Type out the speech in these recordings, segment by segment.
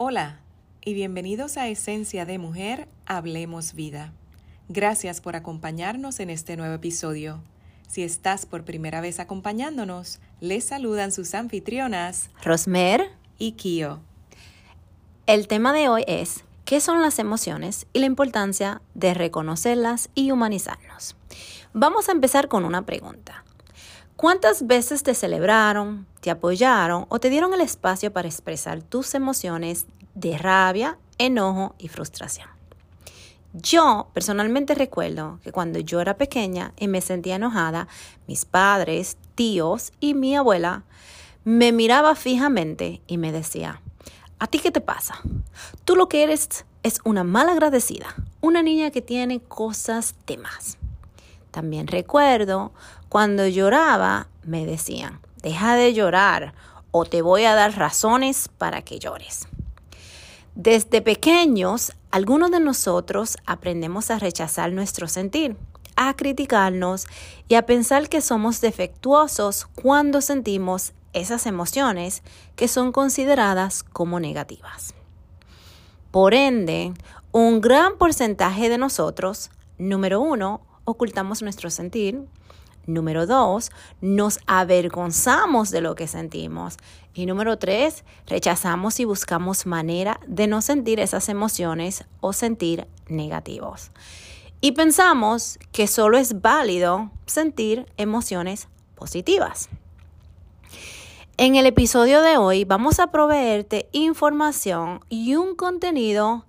Hola y bienvenidos a Esencia de Mujer, Hablemos Vida. Gracias por acompañarnos en este nuevo episodio. Si estás por primera vez acompañándonos, les saludan sus anfitrionas Rosmer y Kio. El tema de hoy es ¿qué son las emociones y la importancia de reconocerlas y humanizarnos? Vamos a empezar con una pregunta. ¿Cuántas veces te celebraron, te apoyaron o te dieron el espacio para expresar tus emociones de rabia, enojo y frustración? Yo personalmente recuerdo que cuando yo era pequeña y me sentía enojada, mis padres, tíos y mi abuela me miraba fijamente y me decía, ¿a ti qué te pasa? Tú lo que eres es una mal agradecida, una niña que tiene cosas de más. También recuerdo cuando lloraba, me decían, deja de llorar o te voy a dar razones para que llores. Desde pequeños, algunos de nosotros aprendemos a rechazar nuestro sentir, a criticarnos y a pensar que somos defectuosos cuando sentimos esas emociones que son consideradas como negativas. Por ende, un gran porcentaje de nosotros, número uno, ocultamos nuestro sentir. Número dos, nos avergonzamos de lo que sentimos. Y número tres, rechazamos y buscamos manera de no sentir esas emociones o sentir negativos. Y pensamos que solo es válido sentir emociones positivas. En el episodio de hoy vamos a proveerte información y un contenido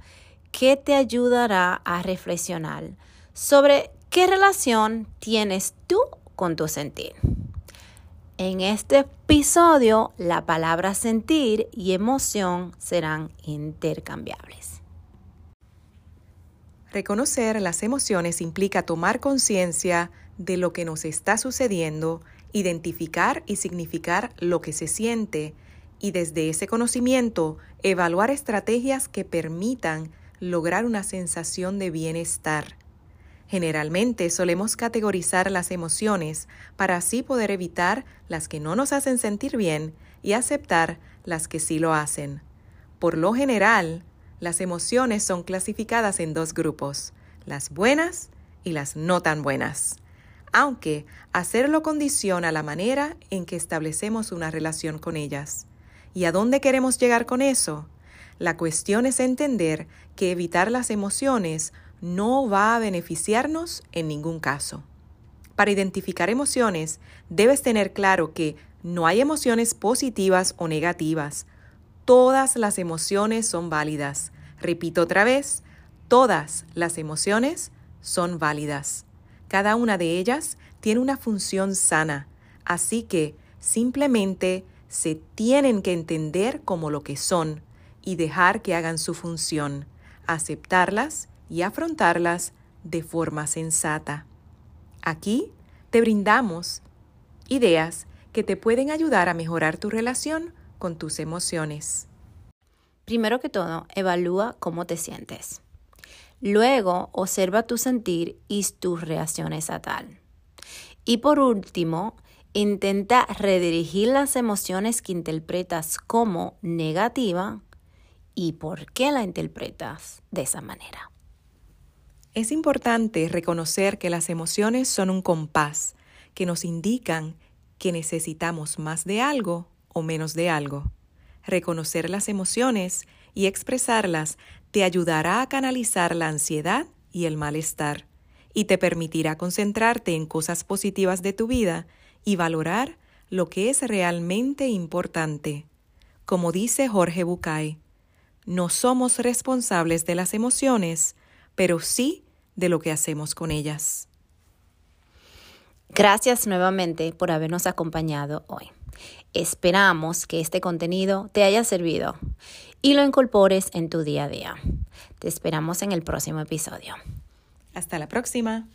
que te ayudará a reflexionar sobre ¿Qué relación tienes tú con tu sentir? En este episodio, la palabra sentir y emoción serán intercambiables. Reconocer las emociones implica tomar conciencia de lo que nos está sucediendo, identificar y significar lo que se siente y desde ese conocimiento evaluar estrategias que permitan lograr una sensación de bienestar Generalmente solemos categorizar las emociones para así poder evitar las que no nos hacen sentir bien y aceptar las que sí lo hacen. Por lo general, las emociones son clasificadas en dos grupos, las buenas y las no tan buenas, aunque hacerlo condiciona la manera en que establecemos una relación con ellas. ¿Y a dónde queremos llegar con eso? La cuestión es entender que evitar las emociones no va a beneficiarnos en ningún caso. Para identificar emociones, debes tener claro que no hay emociones positivas o negativas. Todas las emociones son válidas. Repito otra vez, todas las emociones son válidas. Cada una de ellas tiene una función sana, así que simplemente se tienen que entender como lo que son y dejar que hagan su función, aceptarlas y afrontarlas de forma sensata. Aquí te brindamos ideas que te pueden ayudar a mejorar tu relación con tus emociones. Primero que todo, evalúa cómo te sientes. Luego, observa tu sentir y tus reacciones a tal. Y por último, intenta redirigir las emociones que interpretas como negativa y por qué la interpretas de esa manera. Es importante reconocer que las emociones son un compás que nos indican que necesitamos más de algo o menos de algo. Reconocer las emociones y expresarlas te ayudará a canalizar la ansiedad y el malestar y te permitirá concentrarte en cosas positivas de tu vida y valorar lo que es realmente importante. Como dice Jorge Bucay, no somos responsables de las emociones, pero sí de lo que hacemos con ellas. Gracias nuevamente por habernos acompañado hoy. Esperamos que este contenido te haya servido y lo incorpores en tu día a día. Te esperamos en el próximo episodio. Hasta la próxima.